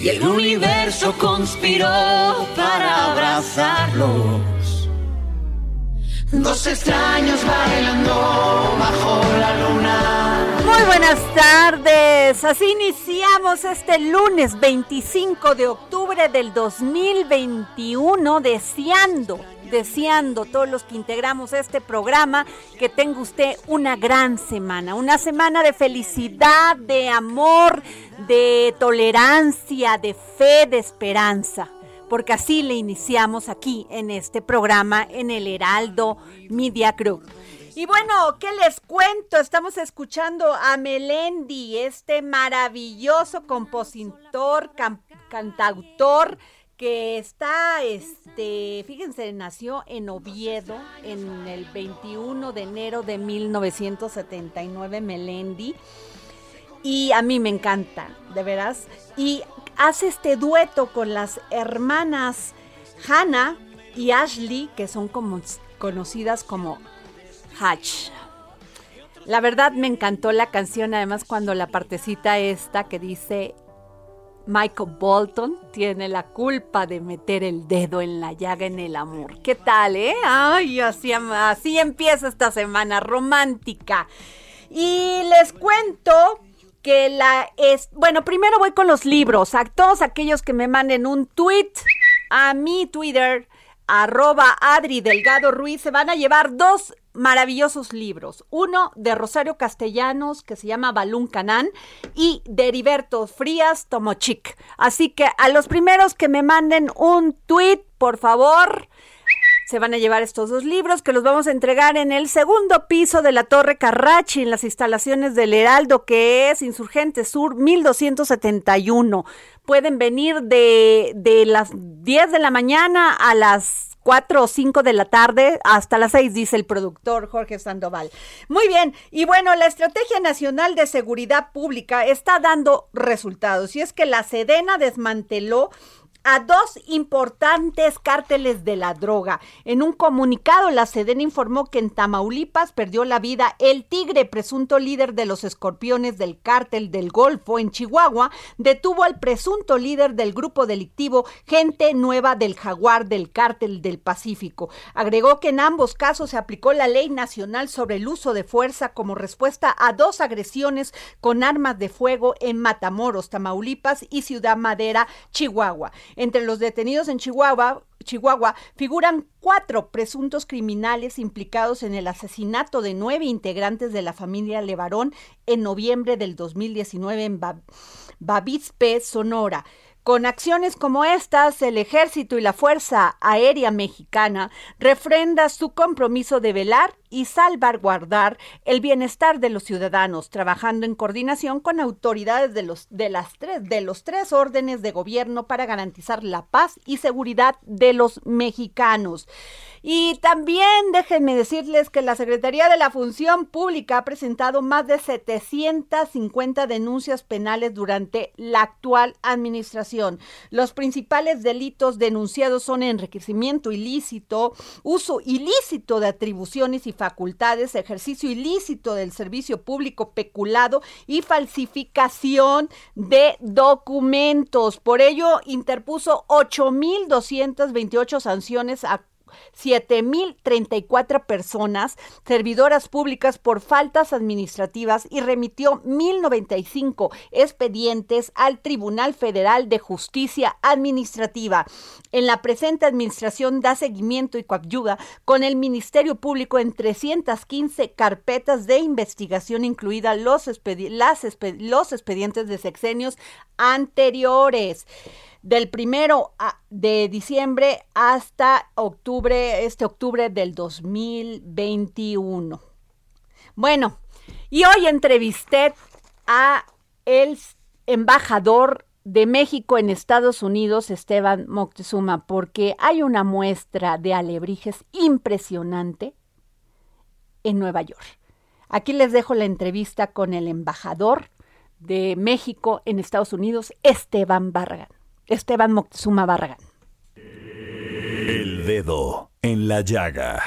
Y el universo conspiró para abrazarlos. Dos extraños bailando bajo la luna. Muy buenas tardes. Así iniciamos este lunes 25 de octubre del 2021 deseando, deseando todos los que integramos este programa que tenga usted una gran semana, una semana de felicidad, de amor, de tolerancia, de fe, de esperanza porque así le iniciamos aquí en este programa en el Heraldo Media Group. Y bueno, ¿qué les cuento? Estamos escuchando a Melendi, este maravilloso compositor, cantautor que está, este, fíjense, nació en Oviedo en el 21 de enero de 1979, Melendi. Y a mí me encanta, de veras. Y hace este dueto con las hermanas Hannah y Ashley, que son como conocidas como Hatch. La verdad me encantó la canción, además cuando la partecita esta que dice Michael Bolton tiene la culpa de meter el dedo en la llaga en el amor. ¿Qué tal, eh? Ay, así, así empieza esta semana romántica. Y les cuento que la es, bueno, primero voy con los libros, a todos aquellos que me manden un tweet a mi Twitter, arroba Adri Delgado Ruiz, se van a llevar dos maravillosos libros. Uno de Rosario Castellanos, que se llama Balún Canán, y de Heriberto Frías Tomochic. Así que a los primeros que me manden un tweet, por favor, se van a llevar estos dos libros que los vamos a entregar en el segundo piso de la Torre Carrachi, en las instalaciones del Heraldo, que es Insurgente Sur 1271. Pueden venir de, de las 10 de la mañana a las 4 o 5 de la tarde hasta las 6, dice el productor Jorge Sandoval. Muy bien, y bueno, la Estrategia Nacional de Seguridad Pública está dando resultados y es que la Sedena desmanteló a dos importantes cárteles de la droga. En un comunicado, la Sedena informó que en Tamaulipas perdió la vida el Tigre, presunto líder de los escorpiones del cártel del Golfo. En Chihuahua, detuvo al presunto líder del grupo delictivo Gente Nueva del Jaguar del cártel del Pacífico. Agregó que en ambos casos se aplicó la ley nacional sobre el uso de fuerza como respuesta a dos agresiones con armas de fuego en Matamoros, Tamaulipas y Ciudad Madera, Chihuahua. Entre los detenidos en Chihuahua, Chihuahua figuran cuatro presuntos criminales implicados en el asesinato de nueve integrantes de la familia Levarón en noviembre del 2019 en Bavispe, Sonora. Con acciones como estas, el ejército y la Fuerza Aérea Mexicana refrenda su compromiso de velar y salvaguardar el bienestar de los ciudadanos, trabajando en coordinación con autoridades de los, de las tres, de los tres órdenes de gobierno para garantizar la paz y seguridad de los mexicanos. Y también déjenme decirles que la Secretaría de la Función Pública ha presentado más de 750 denuncias penales durante la actual administración. Los principales delitos denunciados son enriquecimiento ilícito, uso ilícito de atribuciones y facultades, ejercicio ilícito del servicio público peculado y falsificación de documentos. Por ello, interpuso 8.228 sanciones a 7.034 personas, servidoras públicas por faltas administrativas y remitió 1.095 expedientes al Tribunal Federal de Justicia Administrativa. En la presente administración da seguimiento y coadyuda con el Ministerio Público en 315 carpetas de investigación, incluidas los, los expedientes de sexenios anteriores del primero de diciembre hasta octubre, este octubre del 2021. Bueno, y hoy entrevisté a el embajador de México en Estados Unidos, Esteban Moctezuma, porque hay una muestra de alebrijes impresionante en Nueva York. Aquí les dejo la entrevista con el embajador de México en Estados Unidos, Esteban Barragan. Esteban Moctezuma Barragán. El dedo en la llaga.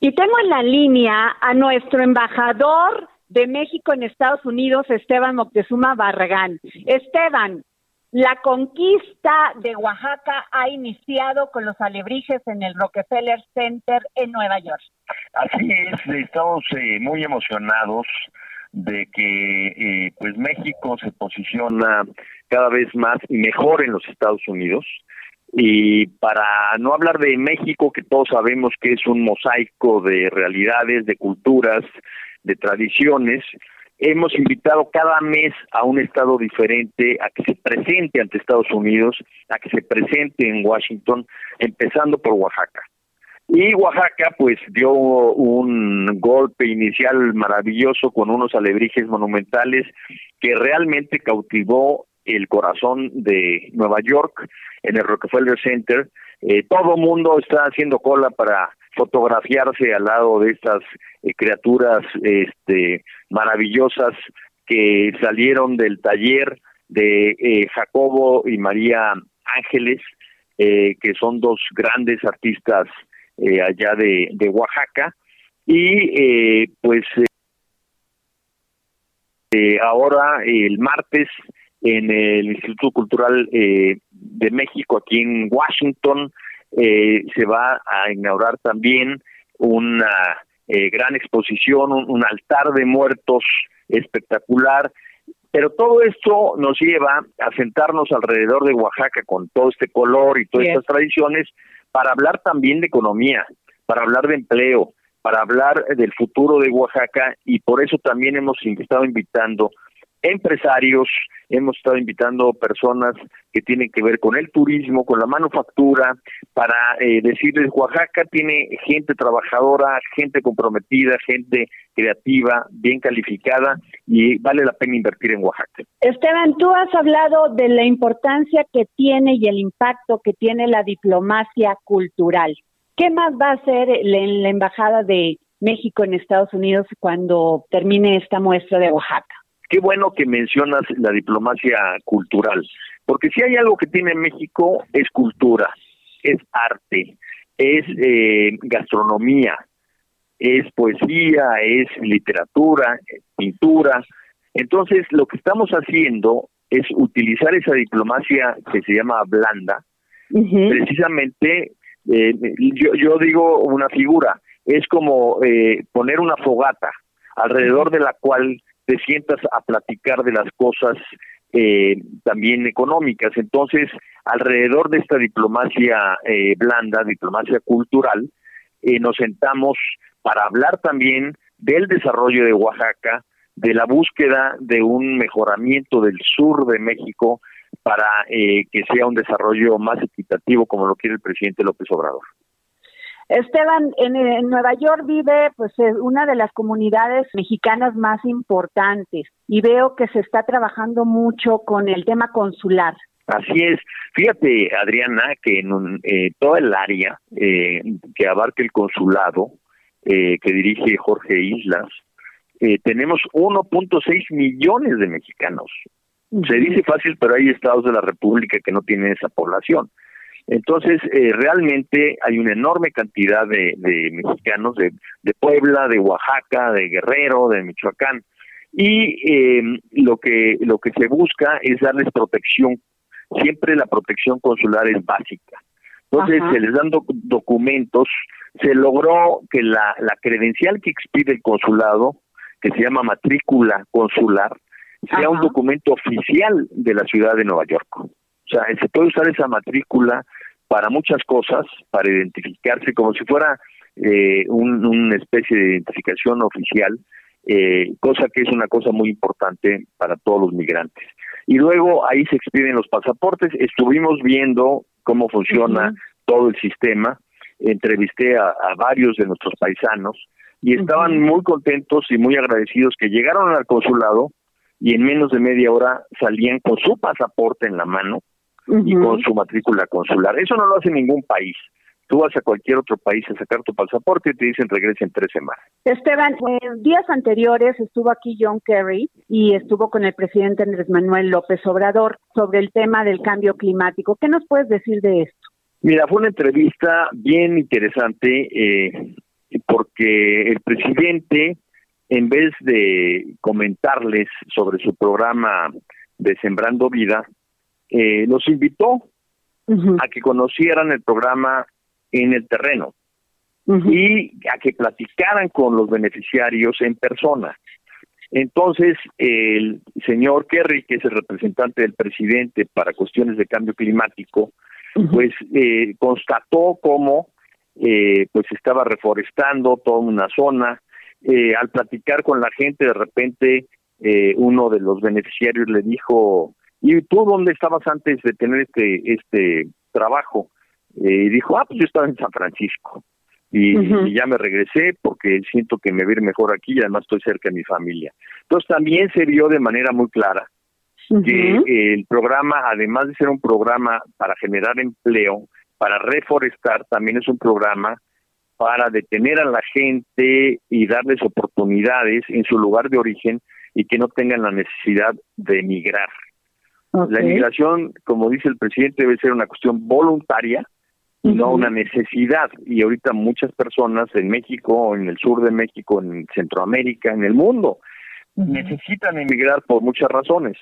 Y tengo en la línea a nuestro embajador de México en Estados Unidos, Esteban Moctezuma Barragán. Esteban, la conquista de Oaxaca ha iniciado con los alebrijes en el Rockefeller Center en Nueva York. Así es, estamos eh, muy emocionados de que eh, pues México se posiciona cada vez más y mejor en los Estados Unidos y para no hablar de México que todos sabemos que es un mosaico de realidades, de culturas, de tradiciones, hemos invitado cada mes a un estado diferente a que se presente ante Estados Unidos, a que se presente en Washington, empezando por Oaxaca. Y Oaxaca pues dio un golpe inicial maravilloso con unos alebrijes monumentales que realmente cautivó el corazón de Nueva York en el Rockefeller Center. Eh, todo mundo está haciendo cola para fotografiarse al lado de estas eh, criaturas este, maravillosas que salieron del taller de eh, Jacobo y María Ángeles, que son dos grandes artistas allá de, de, Oaxaca y pues ahora el martes en el Instituto Cultural de México aquí en Washington se va a inaugurar también una gran exposición, un, altar de muertos espectacular. Pero todo esto nos lleva a sentarnos alrededor de Oaxaca con todo este color y todas estas tradiciones para hablar también de economía, para hablar de empleo, para hablar del futuro de Oaxaca y por eso también hemos estado invitando empresarios, hemos estado invitando personas que tienen que ver con el turismo, con la manufactura, para eh, decirles Oaxaca tiene gente trabajadora, gente comprometida, gente creativa, bien calificada y vale la pena invertir en Oaxaca. Esteban, tú has hablado de la importancia que tiene y el impacto que tiene la diplomacia cultural. ¿Qué más va a hacer en la Embajada de México en Estados Unidos cuando termine esta muestra de Oaxaca? Qué bueno que mencionas la diplomacia cultural, porque si hay algo que tiene México es cultura, es arte, es eh, gastronomía, es poesía, es literatura, pintura. Entonces, lo que estamos haciendo es utilizar esa diplomacia que se llama blanda, precisamente, eh, yo, yo digo una figura, es como eh, poner una fogata alrededor de la cual te sientas a platicar de las cosas eh, también económicas. Entonces, alrededor de esta diplomacia eh, blanda, diplomacia cultural, eh, nos sentamos para hablar también del desarrollo de Oaxaca, de la búsqueda de un mejoramiento del sur de México para eh, que sea un desarrollo más equitativo como lo quiere el presidente López Obrador. Esteban, en, Nueva York vive pues una de las comunidades mexicanas más importantes y veo que se está trabajando mucho con el tema consular. Así es. Fíjate, Adriana, que en eh, toda el área eh, que abarca el consulado eh, que dirige Jorge Islas, eh, tenemos 1.6 millones de mexicanos. Se dice fácil, pero hay estados de la República que no tienen esa población. Entonces, eh, realmente hay una enorme cantidad de, mexicanos de, Puebla, de Oaxaca, de Guerrero, de Michoacán, y eh, lo que lo que se busca es darles protección. Siempre la protección consular es básica. Entonces, se les dan documentos. Se logró que la, la credencial que expide el consulado, que se llama matrícula consular, sea un documento oficial de la ciudad de Nueva York. O sea, se puede usar esa matrícula para muchas cosas, para identificarse como si fuera eh, una especie de identificación oficial, eh, cosa que es una cosa muy importante para todos los migrantes. Y luego ahí se expiden los pasaportes. Estuvimos viendo cómo funciona todo el sistema. Entrevisté a, varios de nuestros paisanos y estaban muy contentos y muy agradecidos que llegaron al consulado y en menos de media hora salían con su pasaporte en la mano y con su matrícula consular. Eso no lo hace ningún país. Tú vas a cualquier otro país a sacar tu pasaporte y te dicen regresa en tres semanas. Esteban, en días anteriores estuvo aquí John Kerry y estuvo con el presidente Andrés Manuel López Obrador sobre el tema del cambio climático. ¿Qué nos puedes decir de esto? Mira, fue una entrevista bien interesante eh, porque el presidente, en vez de comentarles sobre su programa de Sembrando Vida, eh, los invitó a que conocieran el programa en el terreno y a que platicaran con los beneficiarios en persona. Entonces, el señor Kerry, que es el representante del presidente para cuestiones de cambio climático, pues eh, constató cómo eh, pues estaba reforestando toda una zona. Eh, al platicar con la gente, de repente eh, uno de los beneficiarios le dijo, ¿y tú dónde estabas antes de tener este, este trabajo? Eh, y dijo, ah, pues yo estaba en San Francisco. Y, ya me regresé porque siento que me voy mejor aquí y además estoy cerca de mi familia. Entonces también se vio de manera muy clara que el programa, además de ser un programa para generar empleo, para reforestar, también es un programa para detener a la gente y darles oportunidades en su lugar de origen y que no tengan la necesidad de emigrar. La inmigración, como dice el presidente, debe ser una cuestión voluntaria y no una necesidad. Y ahorita muchas personas en México, en el sur de México, en Centroamérica, en el mundo, necesitan emigrar por muchas razones.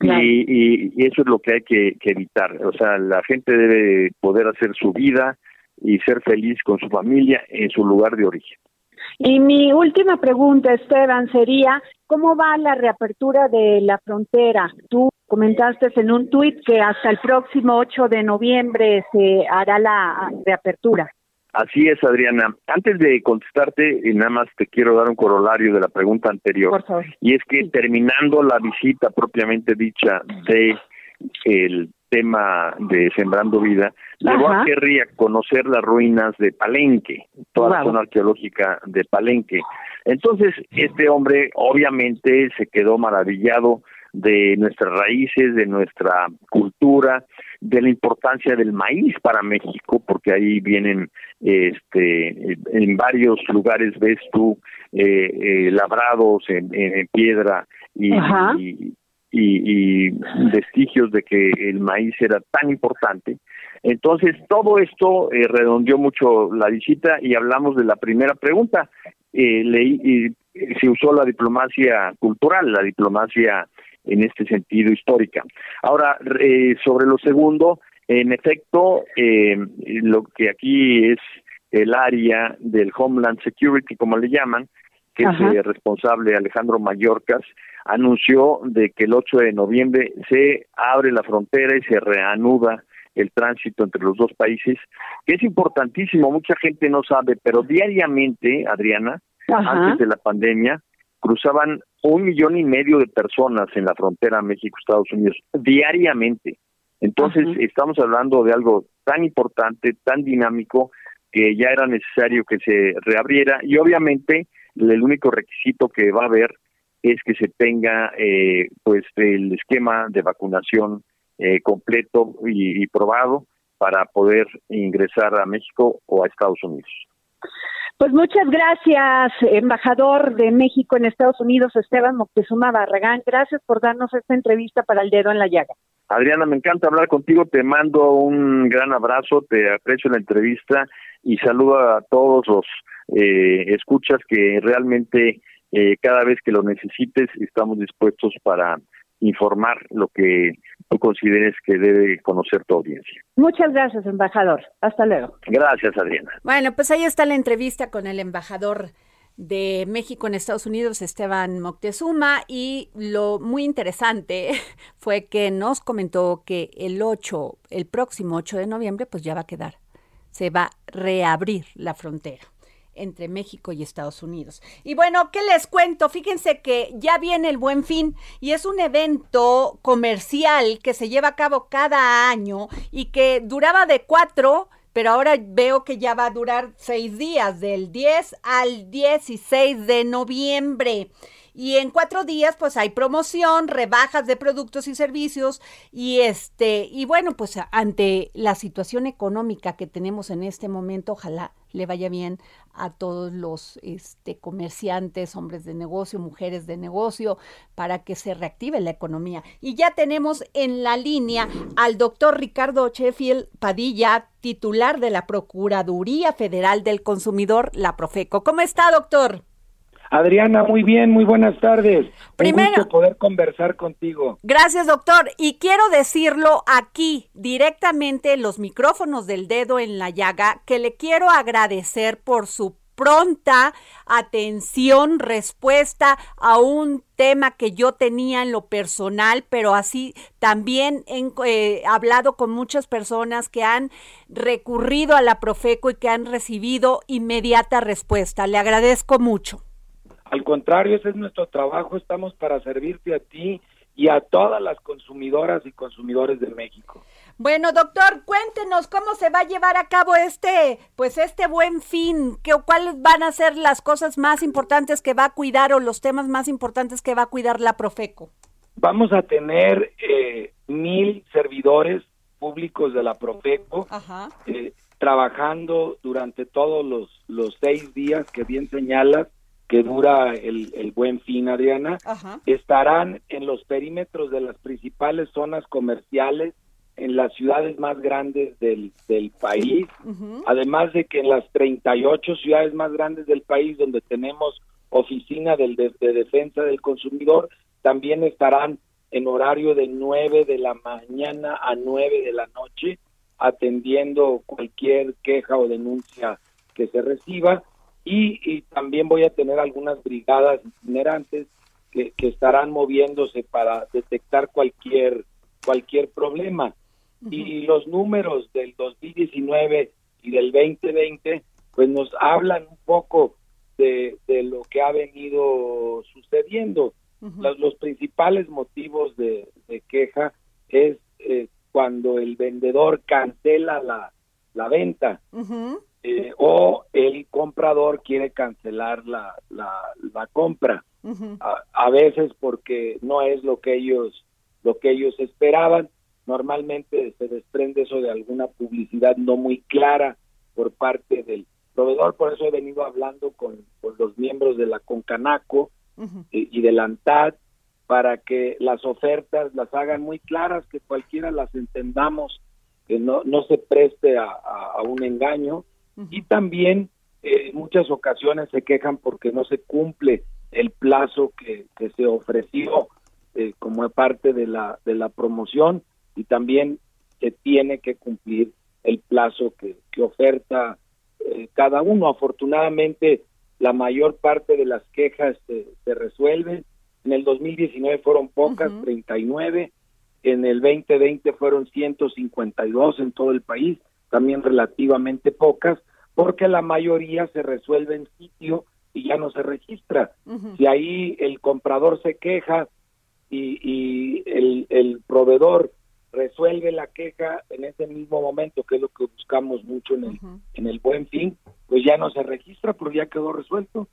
Y, y, eso es lo que hay que, que evitar. O sea, la gente debe poder hacer su vida y ser feliz con su familia en su lugar de origen. Y mi última pregunta, Esteban, sería, ¿cómo va la reapertura de la frontera? Tú comentaste en un tuit que hasta el próximo 8 de noviembre se hará la reapertura. Así es, Adriana. Antes de contestarte, nada más te quiero dar un corolario de la pregunta anterior. Por favor. Y es que terminando la visita propiamente dicha de el tema de Sembrando Vida, luego a querría conocer las ruinas de Palenque, toda la zona arqueológica de Palenque. Entonces, este hombre obviamente se quedó maravillado de nuestras raíces, de nuestra cultura, de la importancia del maíz para México, porque ahí vienen, este, en varios lugares ves tú eh, eh, labrados en, piedra y, y, vestigios de que el maíz era tan importante. Entonces, todo esto eh, redondeó mucho la visita y hablamos de la primera pregunta. Eh, leí, se usó la diplomacia cultural, la diplomacia en este sentido histórica. Ahora, sobre lo segundo, en efecto, eh, lo que aquí es el área del Homeland Security, como le llaman, que es el responsable Alejandro Mallorcas, anunció de que el 8 de noviembre se abre la frontera y se reanuda el tránsito entre los dos países, que es importantísimo, mucha gente no sabe, pero diariamente, Adriana, antes de la pandemia, cruzaban un millón y medio de personas en la frontera México-Estados Unidos diariamente. Entonces, estamos hablando de algo tan importante, tan dinámico, que ya era necesario que se reabriera y obviamente el único requisito que va a haber es que se tenga eh, pues el esquema de vacunación eh, completo y probado para poder ingresar a México o a Estados Unidos. Pues muchas gracias, embajador de México en Estados Unidos, Esteban Moctezuma Barragán. Gracias por darnos esta entrevista para el dedo en la llaga. Adriana, me encanta hablar contigo, te mando un gran abrazo, te aprecio la entrevista y saludo a todos los eh, escuchas que realmente eh, cada vez que lo necesites estamos dispuestos para informar lo que tú consideres que debe conocer tu audiencia. Muchas gracias, embajador. Hasta luego. Gracias, Adriana. Bueno, pues ahí está la entrevista con el embajador de México en Estados Unidos, Esteban Moctezuma, y lo muy interesante fue que nos comentó que el 8, el próximo 8 de noviembre, pues ya va a quedar, se va a reabrir la frontera entre México y Estados Unidos. Y bueno, ¿qué les cuento? Fíjense que ya viene el Buen Fin y es un evento comercial que se lleva a cabo cada año y que duraba de cuatro pero ahora veo que ya va a durar seis días, del 10 al 16 de noviembre. Y en cuatro días, pues hay promoción, rebajas de productos y servicios. Y este, y bueno, pues ante la situación económica que tenemos en este momento, ojalá le vaya bien a todos los este, comerciantes, hombres de negocio, mujeres de negocio, para que se reactive la economía. Y ya tenemos en la línea al doctor Ricardo Sheffield Padilla, titular de la Procuraduría Federal del Consumidor, la Profeco. ¿Cómo está, doctor? Adriana, muy bien, muy buenas tardes. Primero, Un gusto poder conversar contigo. Gracias, doctor. Y quiero decirlo aquí, directamente en los micrófonos del dedo en la llaga, que le quiero agradecer por su pronta atención, respuesta a un tema que yo tenía en lo personal, pero así también he eh, hablado con muchas personas que han recurrido a la Profeco y que han recibido inmediata respuesta. Le agradezco mucho. Al contrario, ese es nuestro trabajo, estamos para servirte a ti y a todas las consumidoras y consumidores de México. Bueno, doctor, cuéntenos cómo se va a llevar a cabo este, pues este buen fin, que, cuáles van a ser las cosas más importantes que va a cuidar o los temas más importantes que va a cuidar la Profeco. Vamos a tener eh, mil servidores públicos de la Profeco eh, trabajando durante todos los, los seis días que bien señalas que dura el, el buen fin, Adriana, estarán en los perímetros de las principales zonas comerciales en las ciudades más grandes del, del país, además de que en las 38 ciudades más grandes del país donde tenemos oficina del, de, defensa del consumidor, también estarán en horario de 9 de la mañana a 9 de la noche, atendiendo cualquier queja o denuncia que se reciba y, también voy a tener algunas brigadas itinerantes que, estarán moviéndose para detectar cualquier cualquier problema. Y los números del 2019 y del 2020 pues nos hablan un poco de, lo que ha venido sucediendo. Los, principales motivos de, queja es eh, cuando el vendedor cancela la, la venta eh, o el comprador quiere cancelar la, la, compra. a, veces porque no es lo que ellos lo que ellos esperaban. Normalmente se desprende eso de alguna publicidad no muy clara por parte del proveedor, por eso he venido hablando con, los miembros de la Concanaco y, de la ANTAD para que las ofertas las hagan muy claras, que cualquiera las entendamos, que no, no se preste a, un engaño y también eh, en muchas ocasiones se quejan porque no se cumple el plazo que, que se ofreció eh, como parte de la, de la promoción y también se tiene que cumplir el plazo que, que oferta eh, cada uno. Afortunadamente, la mayor parte de las quejas se resuelven. En el 2019 fueron pocas, 39. En el 2020 fueron 152 en todo el país, también relativamente pocas, porque la mayoría se resuelve en sitio y ya no se registra. Si ahí el comprador se queja y, y el, el proveedor resuelve la queja en ese mismo momento, que es lo que buscamos mucho en el, en el buen fin, pues ya no se registra, pero ya quedó resuelto.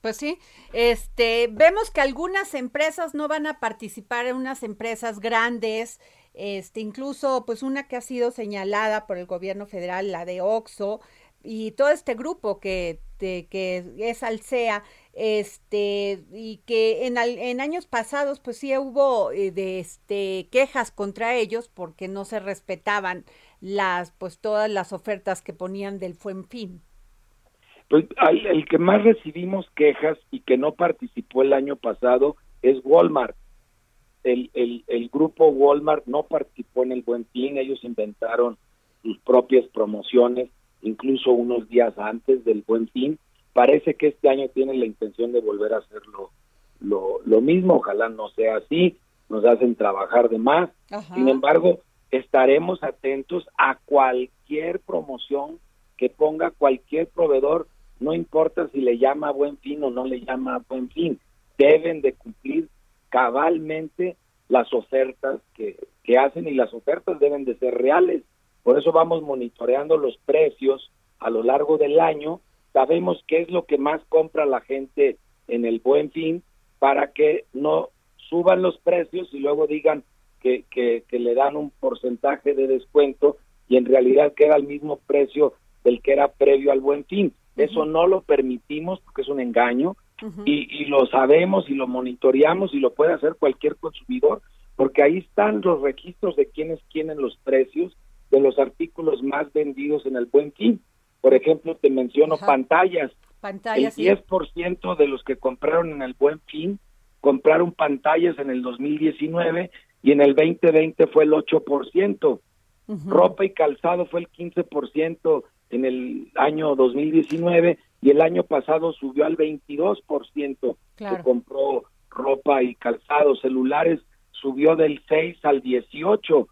Pues sí, este, vemos que algunas empresas no van a participar en unas empresas grandes, este, incluso pues una que ha sido señalada por el gobierno federal, la de Oxo, y todo este grupo que, que es Alsea, este, y que en, en años pasados pues sí hubo eh, de este quejas contra ellos porque no se respetaban las pues todas las ofertas que ponían del Buen Fin. Pues el que más recibimos quejas y que no participó el año pasado es Walmart. El, el, el grupo Walmart no participó en el Buen Fin, ellos inventaron sus propias promociones incluso unos días antes del buen fin. Parece que este año tiene la intención de volver a hacerlo lo, lo mismo, ojalá no sea así, nos hacen trabajar de más. Sin embargo, estaremos atentos a cualquier promoción que ponga cualquier proveedor, no importa si le llama buen fin o no le llama buen fin, deben de cumplir cabalmente las ofertas que, que hacen y las ofertas deben de ser reales. Por eso vamos monitoreando los precios a lo largo del año. Sabemos qué es lo que más compra la gente en el buen fin para que no suban los precios y luego digan que, que, le dan un porcentaje de descuento y en realidad queda al mismo precio del que era previo al buen fin. Eso no lo permitimos porque es un engaño y, y, lo sabemos y lo monitoreamos y lo puede hacer cualquier consumidor porque ahí están los registros de quienes tienen los precios de los artículos más vendidos en el Buen Fin. Por ejemplo, te menciono pantallas. Pantallas. El 10% de los que compraron en el Buen Fin compraron pantallas en el 2019 y en el 2020 fue el 8%. Ropa y calzado fue el 15% en el año 2019 y el año pasado subió al 22% que compró ropa y calzado. Celulares subió del 6 al 18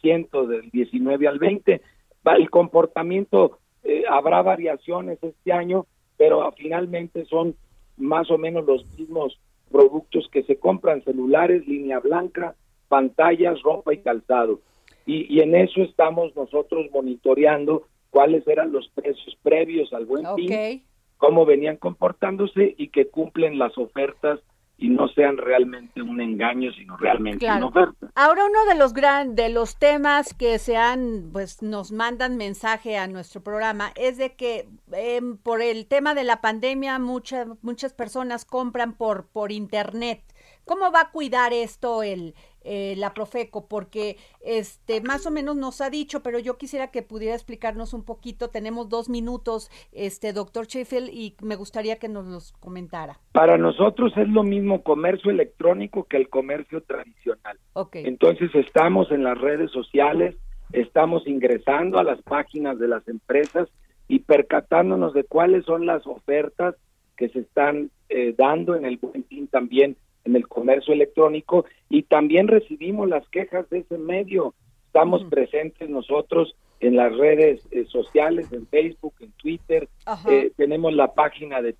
ciento del 19 al 20. El comportamiento, eh, habrá variaciones este año, pero finalmente son más o menos los mismos productos que se compran, celulares, línea blanca, pantallas, ropa y calzado. Y, en eso estamos nosotros monitoreando cuáles eran los precios previos al buen fin, cómo venían comportándose y que cumplen las ofertas y no sean realmente un engaño, sino realmente una oferta. Ahora uno de los gran, de los temas que se han, pues nos mandan mensaje a nuestro programa es de que em, por el tema de la pandemia muchas muchas personas compran por por internet. ¿Cómo va a cuidar esto el, eh, la Profeco, porque este más o menos nos ha dicho, pero yo quisiera que pudiera explicarnos un poquito. Tenemos dos minutos, este doctor Sheffield, y me gustaría que nos los comentara. Para nosotros es lo mismo comercio electrónico que el comercio tradicional. Entonces estamos en las redes sociales, estamos ingresando a las páginas de las empresas y percatándonos de cuáles son las ofertas que se están eh, dando en el buen fin también en el comercio electrónico y también recibimos las quejas de ese medio. Estamos presentes nosotros en las redes eh, sociales, en Facebook, en Twitter. Eh, tenemos la página de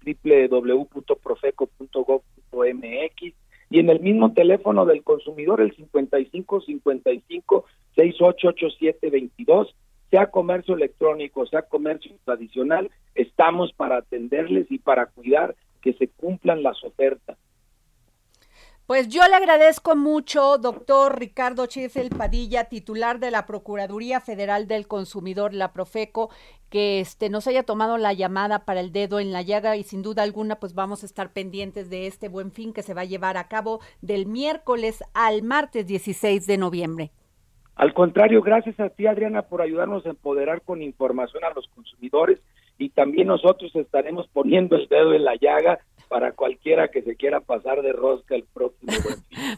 www.profeco.gov.mx y en el mismo teléfono del consumidor, el 55 55 6887 22, sea comercio electrónico, sea comercio tradicional, estamos para atenderles y para cuidar que se cumplan las ofertas Pues yo le agradezco mucho, doctor Ricardo Chifel Padilla, titular de la Procuraduría Federal del Consumidor, la Profeco, que este nos haya tomado la llamada para el dedo en la llaga y sin duda alguna pues vamos a estar pendientes de este buen fin que se va a llevar a cabo del miércoles al martes 16 de noviembre. Al contrario, gracias a ti Adriana por ayudarnos a empoderar con información a los consumidores y también nosotros estaremos poniendo el dedo en la llaga para cualquiera que se quiera pasar de rosca el próximo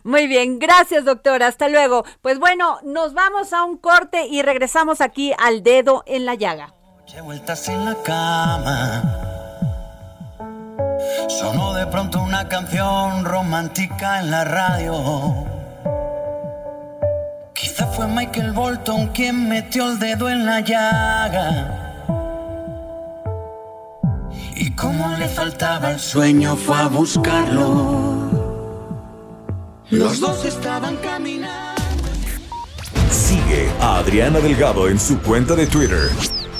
Muy bien, gracias doctora, hasta luego. Pues bueno, nos vamos a un corte y regresamos aquí al dedo en la llaga. vueltas en la cama. Sonó de pronto una canción romántica en la radio. Quizá fue Michael Bolton quien metió el dedo en la llaga y como le faltaba el sueño fue a buscarlo. Los dos estaban caminando. Sigue a Adriana Delgado en su cuenta de Twitter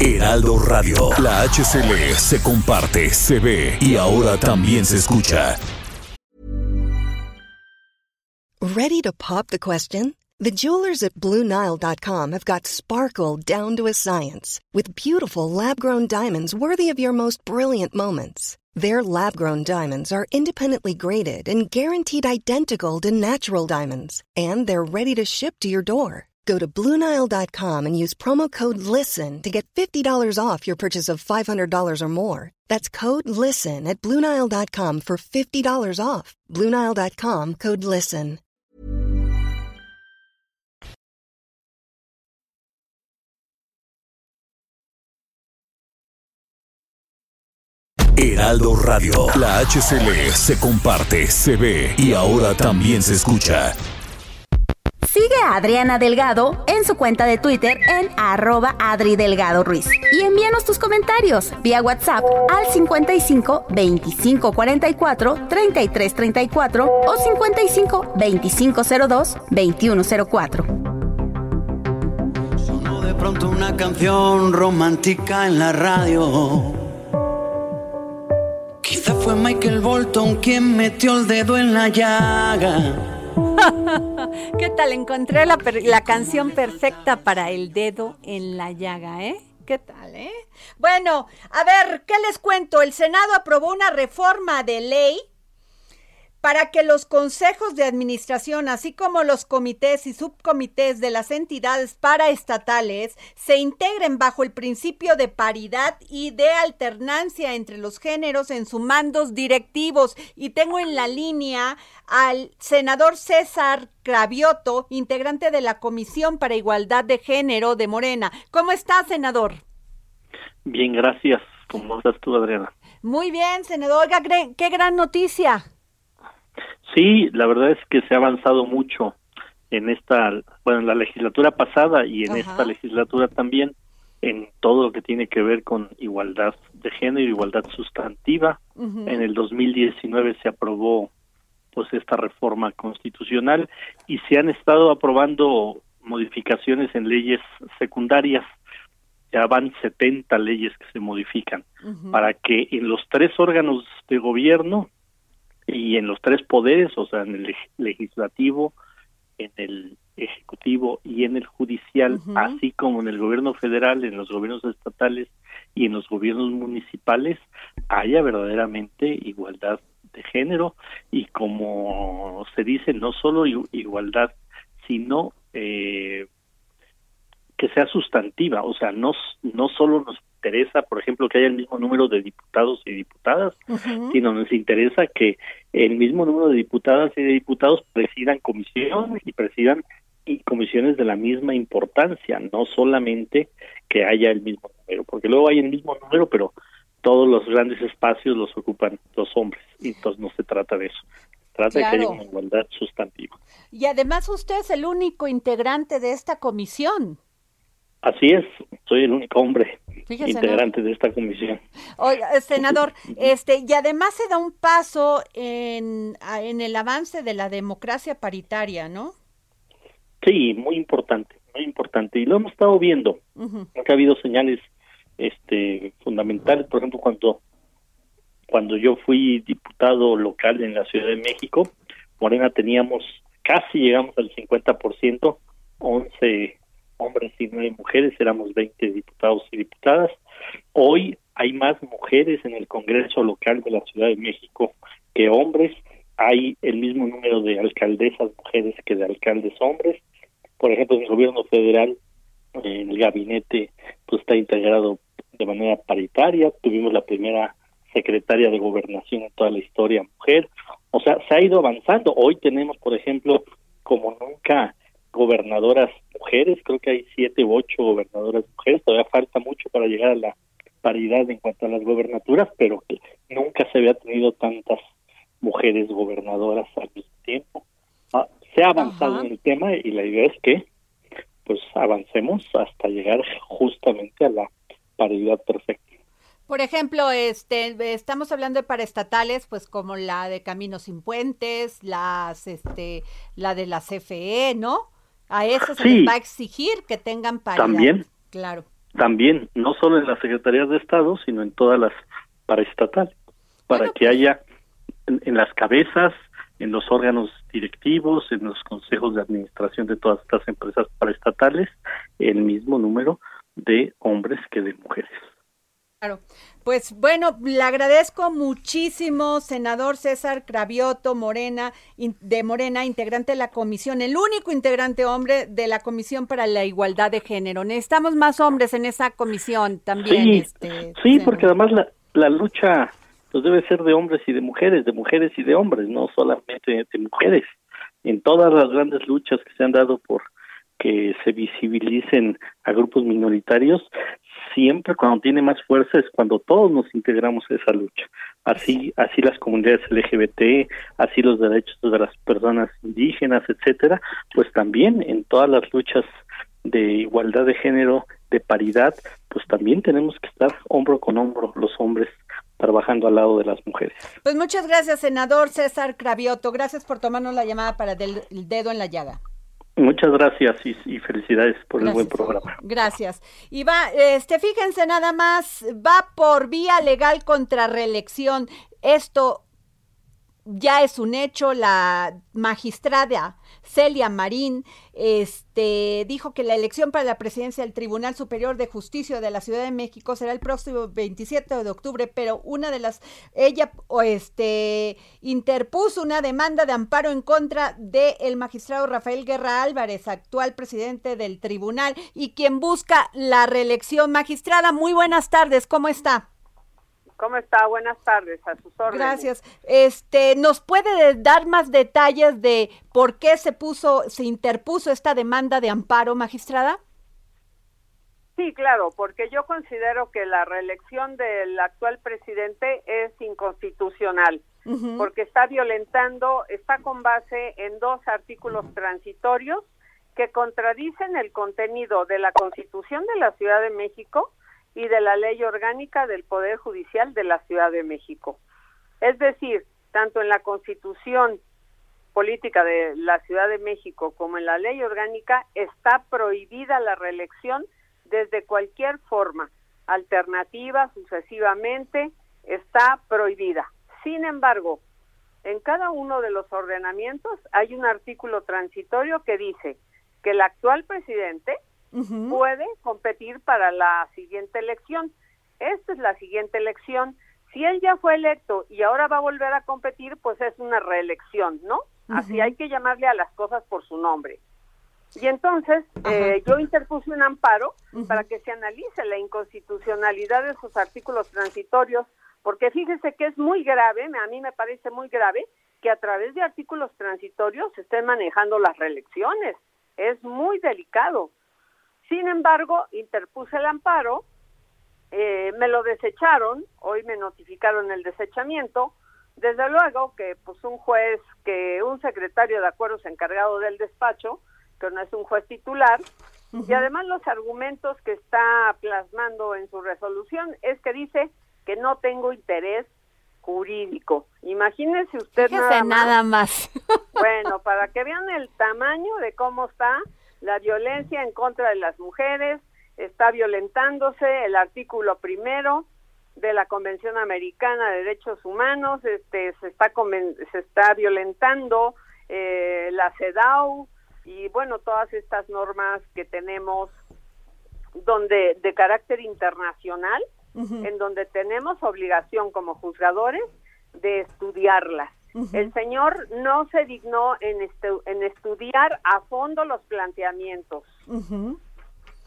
Heraldo Radio. La HCL se comparte, se ve y ahora también se escucha. Ready to pop the question? The jewelers at BlueNile.com have got sparkle down to a science with beautiful lab-grown diamonds worthy of your most brilliant moments. Their lab-grown diamonds are independently graded and guaranteed identical to natural diamonds, and they're ready to ship to your door. Go to Bluenile.com and use promo code LISTEN to get $50 off your purchase of $500 or more. That's code LISTEN at Bluenile.com for $50 off. Bluenile.com code LISTEN. Heraldo Radio. La HCL se comparte, se ve y ahora también se escucha. Sigue a Adriana Delgado en su cuenta de Twitter en arroba Adri Delgado Ruiz. Y envíanos tus comentarios vía WhatsApp al 55 25 44 33 34 o 55 25 02 21 04. Sonó de pronto una canción romántica en la radio. Quizá fue Michael Bolton quien metió el dedo en la llaga ¿Qué tal? Encontré la, la, canción perfecta para el dedo en la llaga, ¿eh? ¿Qué tal, eh? Bueno, a ver, ¿qué les cuento? El Senado aprobó una reforma de ley para que los consejos de administración, así como los comités y subcomités de las entidades paraestatales, se integren bajo el principio de paridad y de alternancia entre los géneros en sus mandos directivos. Y tengo en la línea al senador César Cravioto, integrante de la Comisión para Igualdad de Género de Morena. ¿Cómo está, senador? Bien, gracias. ¿Cómo estás tú, Adriana? Muy bien, senador. qué gran noticia. Sí, la verdad es que se ha avanzado mucho en esta, bueno, en la legislatura pasada y en esta legislatura también en todo lo que tiene que ver con igualdad de género, igualdad sustantiva. En el 2019 se aprobó pues esta reforma constitucional y se han estado aprobando modificaciones en leyes secundarias. Ya van 70 leyes que se modifican para que en los tres órganos de gobierno y en los tres poderes, o sea, en el legislativo, en el ejecutivo y en el judicial, así como en el gobierno federal, en los gobiernos estatales y en los gobiernos municipales, haya verdaderamente igualdad de género y como se dice, no solo igualdad, sino eh, que sea sustantiva, o sea, no, no solo nos interesa, por ejemplo, que haya el mismo número de diputados y diputadas, sino nos interesa que el mismo número de diputadas y de diputados presidan comisiones y presidan y comisiones de la misma importancia, no solamente que haya el mismo número, porque luego hay el mismo número, pero todos los grandes espacios los ocupan los hombres, y entonces no se trata de eso. Trata de que haya una igualdad sustantiva. Y además usted es el único integrante de esta comisión. Así es, soy el único hombre integrante de esta comisión. Oiga, senador, este, y además se da un paso en, en el avance de la democracia paritaria, ¿no? Sí, muy importante, muy importante. Y lo hemos estado viendo. Ha habido señales este, fundamentales, por ejemplo, cuando, cuando yo fui diputado local en la Ciudad de México, Morena teníamos, casi llegamos al 50%, 11 hombres y nueve mujeres, éramos 20 diputados y diputadas. Hoy hay más mujeres en el Congreso local de la Ciudad de México que hombres. Hay el mismo número de alcaldesas mujeres que de alcaldes hombres. Por ejemplo, en el gobierno federal, en el gabinete, pues está integrado de manera paritaria. Tuvimos la primera secretaria de gobernación en toda la historia mujer. O sea, se ha ido avanzando. Hoy tenemos, por ejemplo, como nunca, gobernadoras mujeres, creo que hay siete u ocho gobernadoras mujeres, todavía falta mucho para llegar a la paridad en cuanto a las gobernaturas, pero que nunca se había tenido tantas mujeres gobernadoras al mismo tiempo. Ah, se ha avanzado en el tema y la idea es que pues avancemos hasta llegar justamente a la paridad perfecta. Por ejemplo, este, estamos hablando de paraestatales, pues como la de Caminos sin Puentes, las, este, la de la CFE, ¿no? A eso se les va a exigir que tengan paridad. También. Claro. También, no solo en las secretarías de Estado, sino en todas las paraestatales, para que pues haya en, las cabezas, en los órganos directivos, en los consejos de administración de todas estas empresas paraestatales, el mismo número de hombres que de mujeres. Claro. Pues bueno, le agradezco muchísimo, senador César Cravioto Morena, de Morena, integrante de la comisión, el único integrante hombre de la Comisión para la Igualdad de Género. Necesitamos más hombres en esa comisión también. Sí, este, sí porque además la, la lucha pues debe ser de hombres y de mujeres, de mujeres y de hombres, no solamente de mujeres. En todas las grandes luchas que se han dado por que se visibilicen a grupos minoritarios, siempre cuando tiene más fuerza es cuando todos nos integramos a esa lucha. Así, así las comunidades LGBT, así los derechos de las personas indígenas, etcétera, pues también en todas las luchas de igualdad de género, de paridad, pues también tenemos que estar hombro con hombro los hombres trabajando al lado de las mujeres. Pues muchas gracias, senador César Cravioto. Gracias por tomarnos la llamada para el dedo en la llaga. Muchas gracias y, felicidades por el buen programa. Gracias. Y va, este, fíjense nada más, va por vía legal contra reelección. Esto ya es un hecho, la magistrada Celia Marín este, dijo que la elección para la presidencia del Tribunal Superior de Justicia de la Ciudad de México será el próximo 27 de octubre, pero una de las, ella este, interpuso una demanda de amparo en contra del magistrado Rafael Guerra Álvarez, actual presidente del tribunal y quien busca la reelección. Magistrada, muy buenas tardes, ¿cómo está? ¿Cómo está? Buenas tardes, a sus órdenes. Gracias. Este, ¿nos puede dar más detalles de por qué se puso, se interpuso esta demanda de amparo, magistrada? Sí, claro, porque yo considero que la reelección del actual presidente es inconstitucional, porque está violentando, está con base en dos artículos transitorios que contradicen el contenido de la Constitución de la Ciudad de México y de la Ley Orgánica del Poder Judicial de la Ciudad de México. Es decir, tanto en la Constitución Política de la Ciudad de México como en la Ley Orgánica está prohibida la reelección desde cualquier forma, alternativa, sucesivamente, está prohibida. Sin embargo, en cada uno de los ordenamientos hay un artículo transitorio que dice que el actual presidente puede competir para la siguiente elección. Esta es la siguiente elección. Si él ya fue electo y ahora va a volver a competir, pues es una reelección, ¿no? Así hay que llamarle a las cosas por su nombre. Y entonces eh, yo interpuse un amparo para que se analice la inconstitucionalidad de esos artículos transitorios, porque fíjese que es muy grave, a mí me parece muy grave, que a través de artículos transitorios se estén manejando las reelecciones. Es muy delicado. Sin embargo, interpuse el amparo, eh, me lo desecharon, hoy me notificaron el desechamiento, desde luego que pues un juez, que un secretario de acuerdos encargado del despacho, que no es un juez titular, y además los argumentos que está plasmando en su resolución es que dice que no tengo interés jurídico. Imagínese usted nada más. Bueno, para que vean el tamaño de cómo está la violencia en contra de las mujeres, está violentándose el artículo primero de la Convención Americana de Derechos Humanos, este, se está se está violentando eh, la CEDAW y bueno todas estas normas que tenemos donde de carácter internacional, en donde tenemos obligación como juzgadores de estudiarlas. El señor no se dignó en, en estudiar a fondo los planteamientos.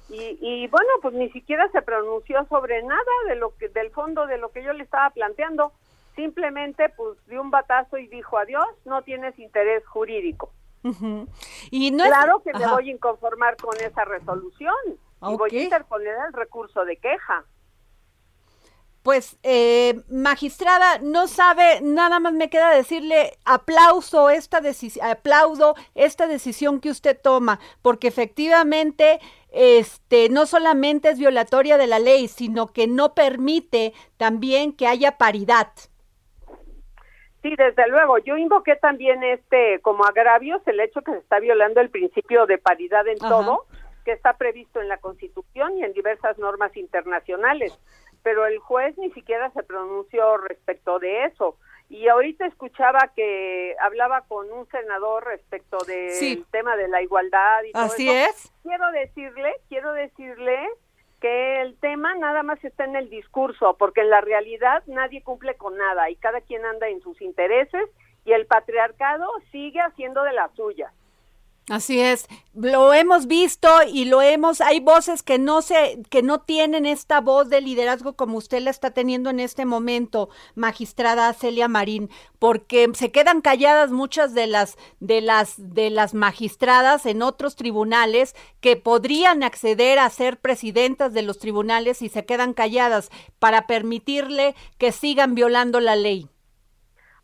Y, bueno, pues ni siquiera se pronunció sobre nada de lo que del fondo de lo que yo le estaba planteando. Simplemente pues dio un batazo y dijo adiós, no tienes interés jurídico. y no claro que me voy a inconformar con esa resolución y voy a interponer el recurso de queja. Pues, eh, magistrada, no sabe, nada más me queda decirle aplauso esta decisión, aplaudo esta decisión que usted toma, porque efectivamente, este, no solamente es violatoria de la ley, sino que no permite también que haya paridad. Sí, desde luego. Yo invoqué también este como agravios el hecho que se está violando el principio de paridad en todo, que está previsto en la Constitución y en diversas normas internacionales pero el juez ni siquiera se pronunció respecto de eso. Y ahorita escuchaba que hablaba con un senador respecto del tema de la igualdad y todo Así es. Quiero decirle, quiero decirle que el tema nada más está en el discurso, porque en la realidad nadie cumple con nada y cada quien anda en sus intereses y el patriarcado sigue haciendo de la suya. Así es, lo hemos visto y lo hemos, hay voces que no se, que no tienen esta voz de liderazgo como usted la está teniendo en este momento, magistrada Celia Marín, porque se quedan calladas muchas de las, de las, de las magistradas en otros tribunales que podrían acceder a ser presidentas de los tribunales y se quedan calladas para permitirle que sigan violando la ley.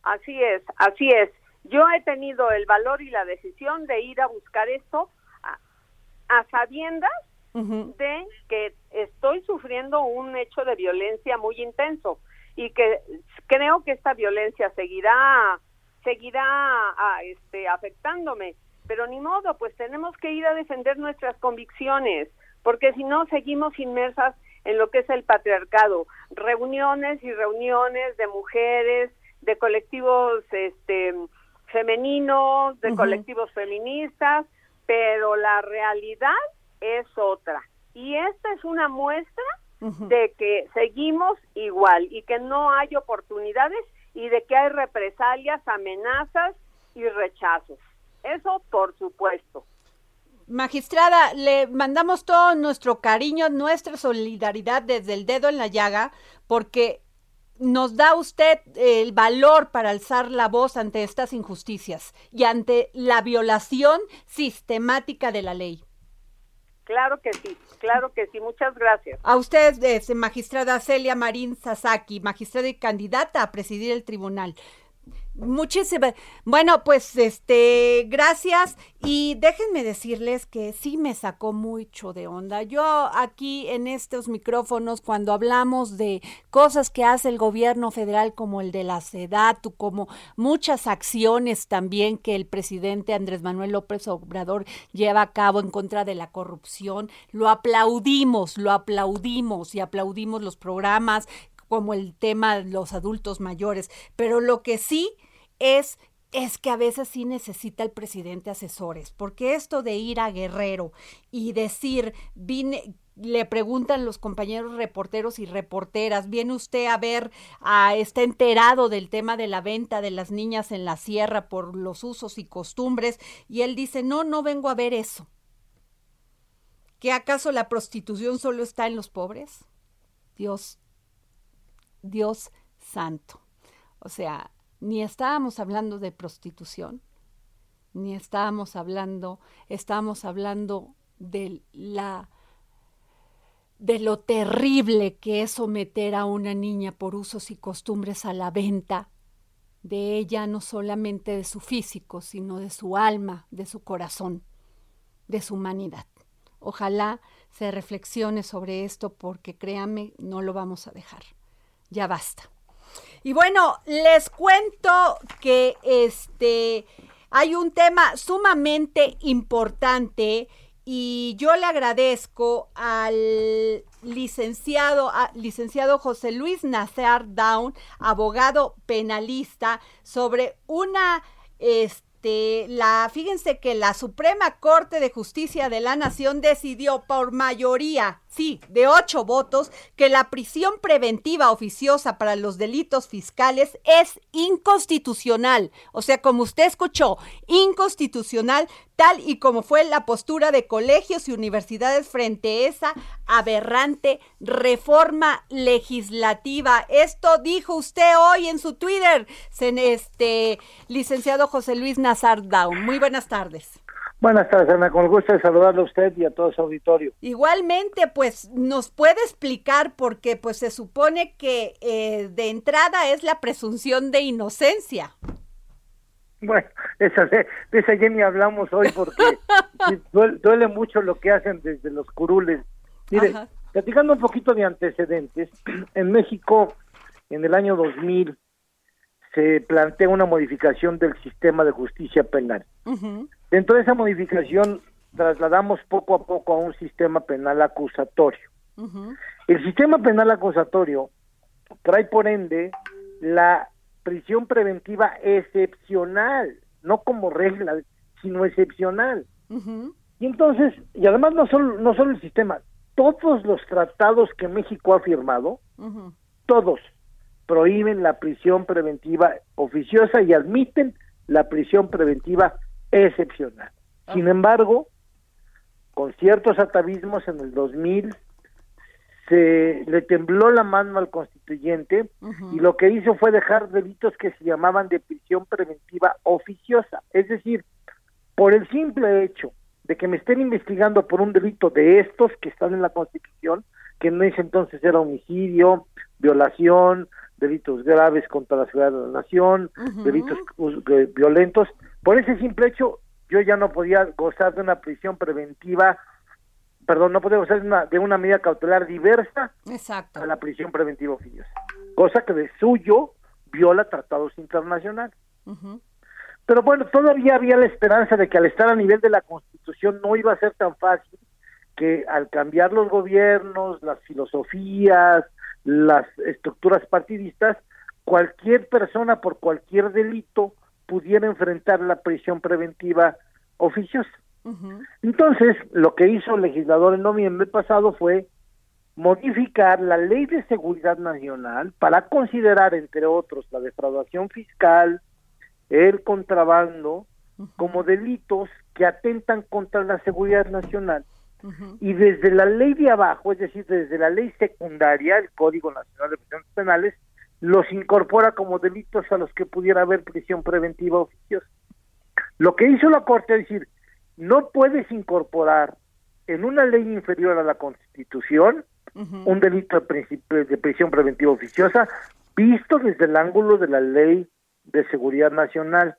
Así es, así es. Yo he tenido el valor y la decisión de ir a buscar esto a, sabiendas de que estoy sufriendo un hecho de violencia muy intenso y que creo que esta violencia seguirá seguirá a, este afectándome. Pero ni modo pues tenemos que ir a defender nuestras convicciones porque si no seguimos inmersas en lo que es el patriarcado. Reuniones y reuniones de mujeres de colectivos este femeninos, de colectivos feministas, pero la realidad es otra. Y esta es una muestra de que seguimos igual y que no hay oportunidades y de que hay represalias, amenazas y rechazos. Eso por supuesto. Magistrada, le mandamos todo nuestro cariño, nuestra solidaridad desde el dedo en la llaga, porque nos da usted el valor para alzar la voz ante estas injusticias y ante la violación sistemática de la ley. Claro que sí, claro que sí, muchas gracias. A usted, este, magistrada Celia Marín Sasaki, magistrada y candidata a presidir el tribunal. Muchísimas. Bueno, pues este, gracias. Y déjenme decirles que sí me sacó mucho de onda. Yo aquí en estos micrófonos, cuando hablamos de cosas que hace el gobierno federal, como el de la SEDATU, como muchas acciones también que el presidente Andrés Manuel López Obrador lleva a cabo en contra de la corrupción, lo aplaudimos, lo aplaudimos y aplaudimos los programas como el tema de los adultos mayores, pero lo que sí es es que a veces sí necesita el presidente asesores, porque esto de ir a Guerrero y decir, vine, le preguntan los compañeros reporteros y reporteras, viene usted a ver, a, está enterado del tema de la venta de las niñas en la sierra por los usos y costumbres, y él dice, no, no vengo a ver eso. ¿Que acaso la prostitución solo está en los pobres? Dios Dios santo. O sea, ni estábamos hablando de prostitución, ni estábamos hablando, estábamos hablando de la de lo terrible que es someter a una niña por usos y costumbres a la venta de ella no solamente de su físico, sino de su alma, de su corazón, de su humanidad. Ojalá se reflexione sobre esto porque créanme, no lo vamos a dejar. Ya basta. Y bueno, les cuento que este hay un tema sumamente importante y yo le agradezco al licenciado, licenciado José Luis Nazar Down, abogado penalista, sobre una este, la, fíjense que la Suprema Corte de Justicia de la Nación decidió por mayoría, sí, de ocho votos, que la prisión preventiva oficiosa para los delitos fiscales es inconstitucional. O sea, como usted escuchó, inconstitucional, tal y como fue la postura de colegios y universidades frente a esa aberrante reforma legislativa. Esto dijo usted hoy en su Twitter, este licenciado José Luis Nazar Down. Muy buenas tardes. Buenas tardes, Ana. Con gusto de saludarle a usted y a todo su auditorio. Igualmente, pues, ¿nos puede explicar porque pues se supone que eh, de entrada es la presunción de inocencia? Bueno, esa, de, esa ya ni hablamos hoy porque duele, mucho lo que hacen desde los curules. Mire, platicando un poquito de antecedentes, en México, en el año 2000, se plantea una modificación del sistema de justicia penal. Dentro de esa modificación trasladamos poco a poco a un sistema penal acusatorio. El sistema penal acusatorio trae por ende la prisión preventiva excepcional, no como regla, sino excepcional. Y entonces, y además no solo, no solo el sistema, todos los tratados que México ha firmado, todos prohíben la prisión preventiva oficiosa y admiten la prisión preventiva excepcional. Sin embargo, con ciertos atavismos en el 2000 se le tembló la mano al constituyente y lo que hizo fue dejar delitos que se llamaban de prisión preventiva oficiosa, es decir, por el simple hecho de que me estén investigando por un delito de estos que están en la Constitución, que en ese entonces era homicidio, violación, delitos graves contra la ciudad de la nación, delitos violentos, por ese simple hecho yo ya no podía gozar de una prisión preventiva perdón, no podemos hacer una, de una medida cautelar diversa a la prisión preventiva oficiosa, cosa que de suyo viola tratados internacionales. Pero bueno, todavía había la esperanza de que al estar a nivel de la Constitución no iba a ser tan fácil que al cambiar los gobiernos, las filosofías, las estructuras partidistas, cualquier persona por cualquier delito pudiera enfrentar la prisión preventiva oficiosa. Entonces, lo que hizo el legislador en noviembre pasado fue modificar la ley de seguridad nacional para considerar, entre otros, la defraudación fiscal, el contrabando, como delitos que atentan contra la seguridad nacional. Y desde la ley de abajo, es decir, desde la ley secundaria, el Código Nacional de Prisiones Penales, los incorpora como delitos a los que pudiera haber prisión preventiva oficiosa. Lo que hizo la Corte es decir, no puedes incorporar en una ley inferior a la Constitución un delito de, de prisión preventiva oficiosa visto desde el ángulo de la ley de seguridad nacional.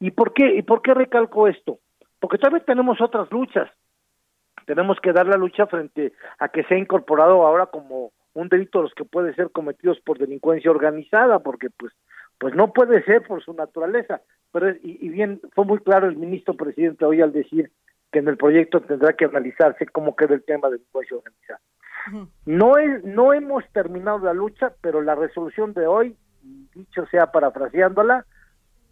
¿Y por qué? ¿Y por qué recalco esto? Porque tal vez tenemos otras luchas. Tenemos que dar la lucha frente a que sea incorporado ahora como un delito de los que puede ser cometidos por delincuencia organizada, porque pues pues no puede ser por su naturaleza. Pero y, bien fue muy claro el ministro presidente hoy al decir que en el proyecto tendrá que analizarse cómo queda el tema del delincuencia organizada. No es no hemos terminado la lucha, pero la resolución de hoy, dicho sea parafraseándola,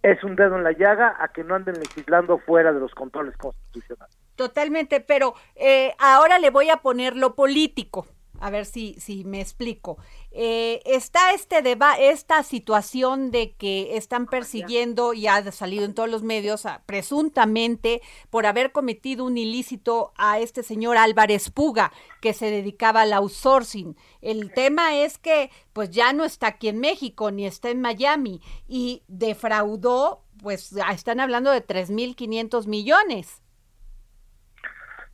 es un dedo en la llaga a que no anden legislando fuera de los controles constitucionales. Totalmente, pero eh, ahora le voy a poner lo político a ver si, si me explico. Eh, está este deba esta situación de que están persiguiendo y ha salido en todos los medios presuntamente por haber cometido un ilícito a este señor Álvarez Puga que se dedicaba al outsourcing. El tema es que pues ya no está aquí en México ni está en Miami y defraudó, pues están hablando de 3.500 millones.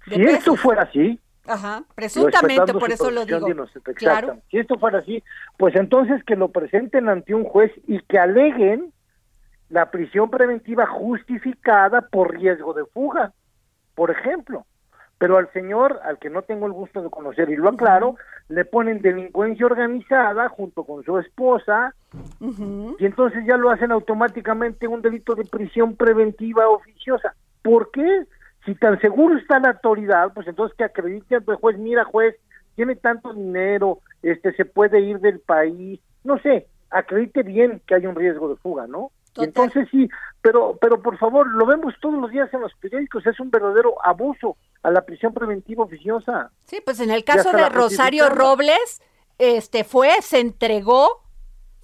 Si esto fuera así, Ajá, presuntamente, por eso lo digo. Claro. Si esto fuera así, pues entonces que lo presenten ante un juez y que aleguen la prisión preventiva justificada por riesgo de fuga, por ejemplo. Pero al señor, al que no tengo el gusto de conocer y lo aclaro, le ponen delincuencia organizada junto con su esposa y entonces ya lo hacen automáticamente un delito de prisión preventiva oficiosa. ¿Por qué? Si tan seguro está la autoridad, pues entonces que acredite al juez, mira juez, tiene tanto dinero, este se puede ir del país, no sé, acredite bien que hay un riesgo de fuga, ¿no? entonces sí, pero pero por favor, lo vemos todos los días en los periódicos, es un verdadero abuso a la prisión preventiva oficiosa. Sí, pues en el caso de Rosario Robles, este fue, se entregó,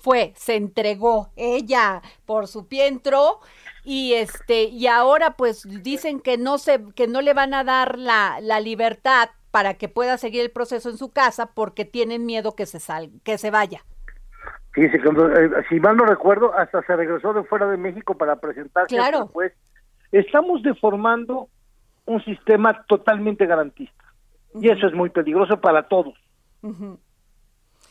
fue, se entregó ella por su pientro y este y ahora pues dicen que no se que no le van a dar la, la libertad para que pueda seguir el proceso en su casa porque tienen miedo que se salga, que se vaya. Fíjese, eh, si mal no recuerdo, hasta se regresó de fuera de México para presentarse. Claro. Pues estamos deformando un sistema totalmente garantista. Y eso es muy peligroso para todos.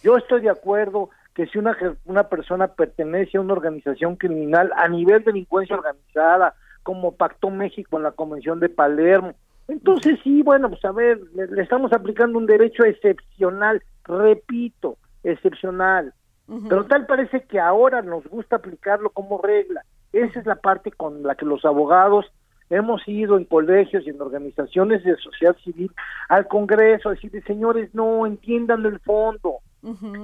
Yo estoy de acuerdo que si una, una persona pertenece a una organización criminal a nivel de delincuencia organizada, como pactó México en la Convención de Palermo, entonces sí, bueno, pues a ver, le estamos aplicando un derecho excepcional, repito, excepcional pero tal parece que ahora nos gusta aplicarlo como regla. Esa es la parte con la que los abogados hemos ido en colegios y en organizaciones de sociedad civil al Congreso a decirle, señores, no entiendan el fondo.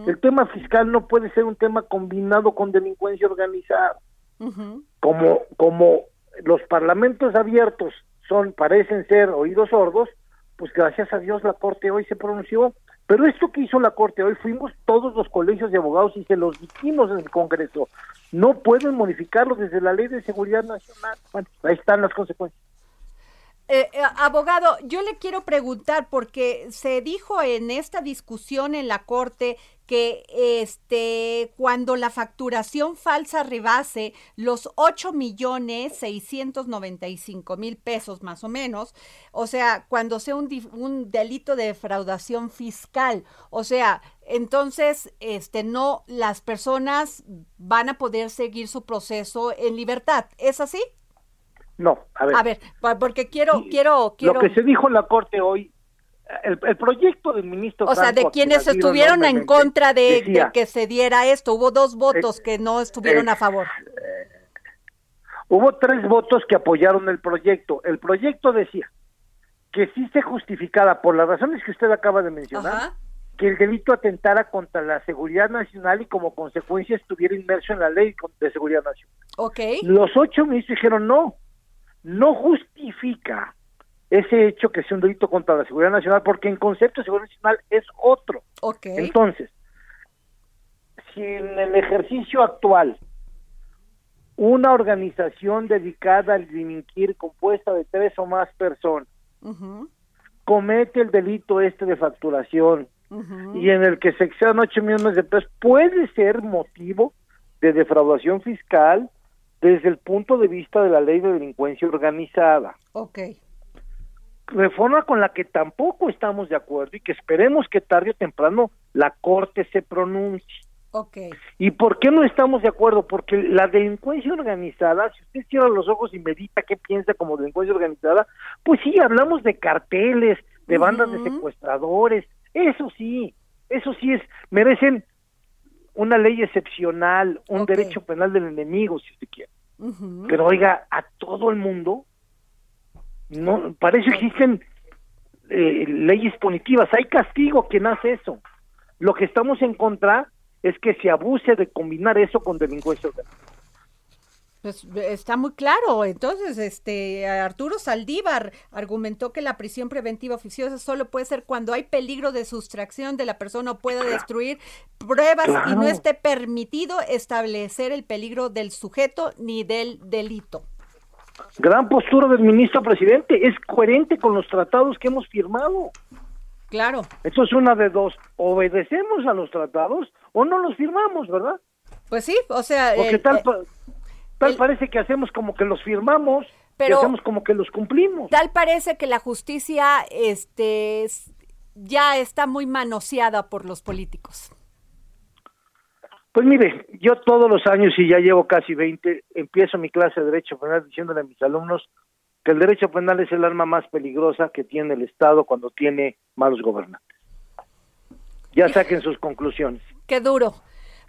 El tema fiscal no puede ser un tema combinado con delincuencia organizada. Como como los parlamentos abiertos son parecen ser oídos sordos, pues gracias a Dios la Corte hoy se pronunció pero esto que hizo la Corte hoy, fuimos todos los colegios de abogados y se los dijimos en el Congreso. No pueden modificarlo desde la Ley de Seguridad Nacional. Bueno, ahí están las consecuencias. Eh, eh, abogado, yo le quiero preguntar porque se dijo en esta discusión en la corte que este cuando la facturación falsa rebase los 8 millones 695 mil pesos más o menos, o sea, cuando sea un, un delito de defraudación fiscal, o sea, entonces este no las personas van a poder seguir su proceso en libertad, ¿es así? No, a ver. A ver, porque quiero, quiero, quiero. Lo que se dijo en la Corte hoy, el, proyecto del ministro. O sea, de quienes estuvieron en contra de, que se diera esto, hubo dos votos que no estuvieron a favor. hubo tres votos que apoyaron el proyecto. El proyecto decía que sí se justificada por las razones que usted acaba de mencionar. que el delito atentara contra la seguridad nacional y como consecuencia estuviera inmerso en la ley de seguridad nacional. Okay. Los ocho ministros dijeron no, no justifica ese hecho que sea un delito contra la seguridad nacional, porque en concepto de seguridad nacional es otro. Entonces, si en el ejercicio actual una organización dedicada al delinquir compuesta de tres o más personas comete el delito este de facturación y en el que se excedan ocho millones de pesos, puede ser motivo de defraudación fiscal desde el punto de vista de la ley de delincuencia organizada. Ok. Reforma con la que tampoco estamos de acuerdo y que esperemos que tarde o temprano la Corte se pronuncie. Okay. ¿Y por qué no estamos de acuerdo? Porque la delincuencia organizada, si usted cierra los ojos y medita qué piensa como delincuencia organizada, pues sí, hablamos de carteles, de bandas de secuestradores, eso sí, eso sí es, merecen una ley excepcional, un derecho penal del enemigo, si usted quiere. Pero oiga, a todo el mundo, no, para eso existen eh, leyes punitivas, hay castigo quien hace eso. Lo que estamos en contra es que se abuse de combinar eso con delincuencia organizada. Pues está muy claro. Entonces, este Arturo Saldívar argumentó que la prisión preventiva oficiosa solo puede ser cuando hay peligro de sustracción de la persona o pueda destruir pruebas y no esté permitido establecer el peligro del sujeto ni del delito. Gran postura del ministro presidente, es coherente con los tratados que hemos firmado. Claro. Eso es una de dos, obedecemos a los tratados o no los firmamos, ¿verdad? Pues sí, o sea, Porque tal, eh, Tal parece que hacemos como que los firmamos, pero hacemos como que los cumplimos. Tal parece que la justicia este ya está muy manoseada por los políticos. Pues mire, yo todos los años, y ya llevo casi 20, empiezo mi clase de Derecho Penal diciéndole a mis alumnos que el derecho penal es el arma más peligrosa que tiene el Estado cuando tiene malos gobernantes. Ya saquen sus conclusiones. Qué duro.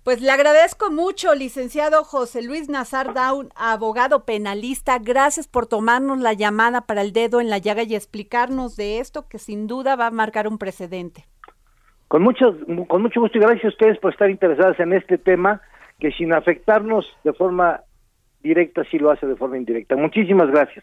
Pues le agradezco mucho, licenciado José Luis Nazar Down, abogado penalista. Gracias por tomarnos la llamada para el dedo en la llaga y explicarnos de esto que sin duda va a marcar un precedente. Con mucho, con mucho gusto y gracias a ustedes por estar interesadas en este tema que sin afectarnos de forma directa sí lo hace de forma indirecta. Muchísimas gracias.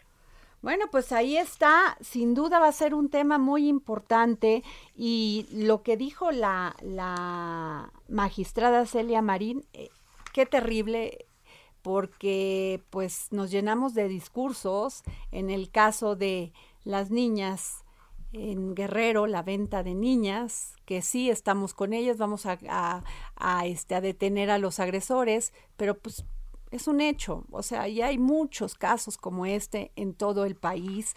Bueno, pues ahí está, sin duda va a ser un tema muy importante y lo que dijo la, la magistrada Celia Marín, eh, qué terrible, porque pues nos llenamos de discursos en el caso de las niñas en Guerrero, la venta de niñas, que sí estamos con ellas, vamos a, a, este, a detener a los agresores, pero pues es un hecho, o sea, y hay muchos casos como este en todo el país.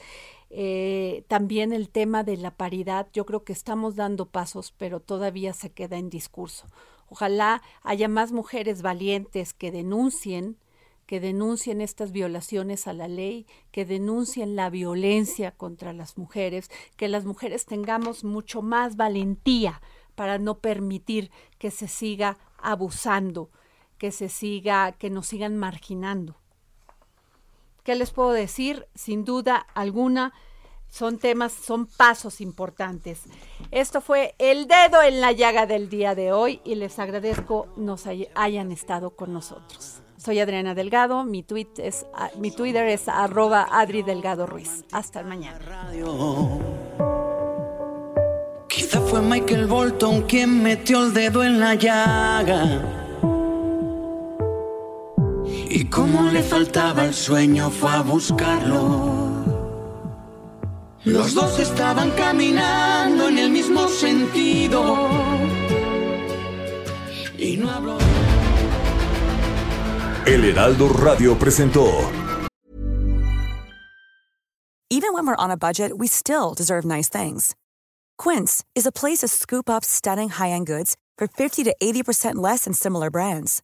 Eh, también el tema de la paridad, yo creo que estamos dando pasos, pero todavía se queda en discurso. Ojalá haya más mujeres valientes que denuncien, que denuncien estas violaciones a la ley, que denuncien la violencia contra las mujeres, que las mujeres tengamos mucho más valentía para no permitir que se siga abusando que se siga, que nos sigan marginando. ¿Qué les puedo decir? Sin duda alguna, son temas, son pasos importantes. Esto fue el dedo en la llaga del día de hoy y les agradezco nos hayan estado con nosotros. Soy Adriana Delgado, mi, tweet es, mi Twitter es arroba Adri Delgado Ruiz. Hasta mañana. Quizá fue Michael Bolton quien metió el dedo en la llaga y como le faltaba el sueño fue a buscarlo. Los dos estaban caminando en el mismo sentido. Y no habló. El Heraldo Radio presentó. Even when we're on a budget, we still deserve nice things. Quince is a place to scoop up stunning high-end goods for 50 to 80% less than similar brands.